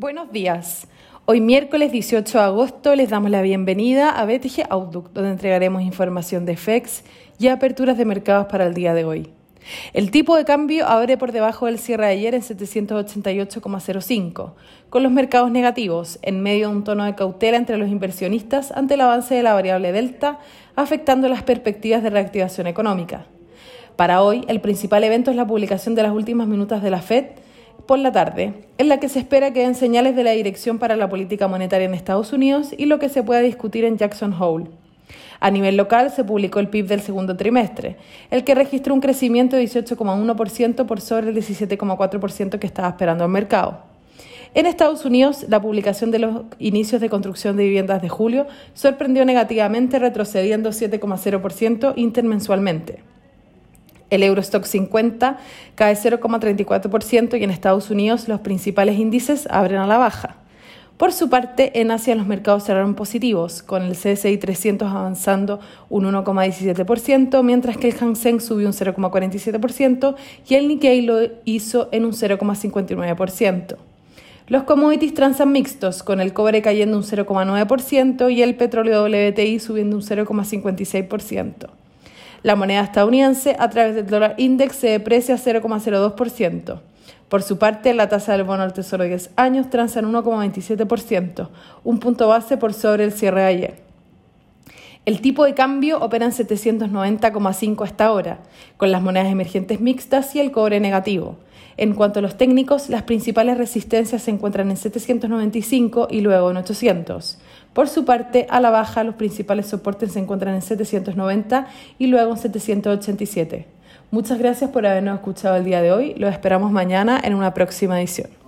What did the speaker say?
Buenos días. Hoy miércoles 18 de agosto les damos la bienvenida a BTG Outlook, donde entregaremos información de FEX y aperturas de mercados para el día de hoy. El tipo de cambio abre por debajo del cierre de ayer en 788,05, con los mercados negativos, en medio de un tono de cautela entre los inversionistas ante el avance de la variable delta, afectando las perspectivas de reactivación económica. Para hoy, el principal evento es la publicación de las últimas minutas de la Fed, por la tarde, en la que se espera que den señales de la dirección para la política monetaria en Estados Unidos y lo que se pueda discutir en Jackson Hole. A nivel local se publicó el PIB del segundo trimestre, el que registró un crecimiento de 18,1% por sobre el 17,4% que estaba esperando el mercado. En Estados Unidos, la publicación de los inicios de construcción de viviendas de julio sorprendió negativamente, retrocediendo 7,0% intermensualmente. El Eurostock 50 cae 0,34% y en Estados Unidos los principales índices abren a la baja. Por su parte, en Asia los mercados cerraron positivos, con el CSI 300 avanzando un 1,17%, mientras que el Hang Seng subió un 0,47% y el Nikkei lo hizo en un 0,59%. Los commodities transan mixtos, con el cobre cayendo un 0,9% y el petróleo WTI subiendo un 0,56%. La moneda estadounidense a través del dólar index se deprecia 0,02%. Por su parte, la tasa del bono al tesoro de 10 años transa en 1,27%, un punto base por sobre el cierre de ayer. El tipo de cambio opera en 790,5 hasta ahora, con las monedas emergentes mixtas y el cobre negativo. En cuanto a los técnicos, las principales resistencias se encuentran en 795 y luego en 800. Por su parte, a la baja, los principales soportes se encuentran en 790 y luego en 787. Muchas gracias por habernos escuchado el día de hoy. Los esperamos mañana en una próxima edición.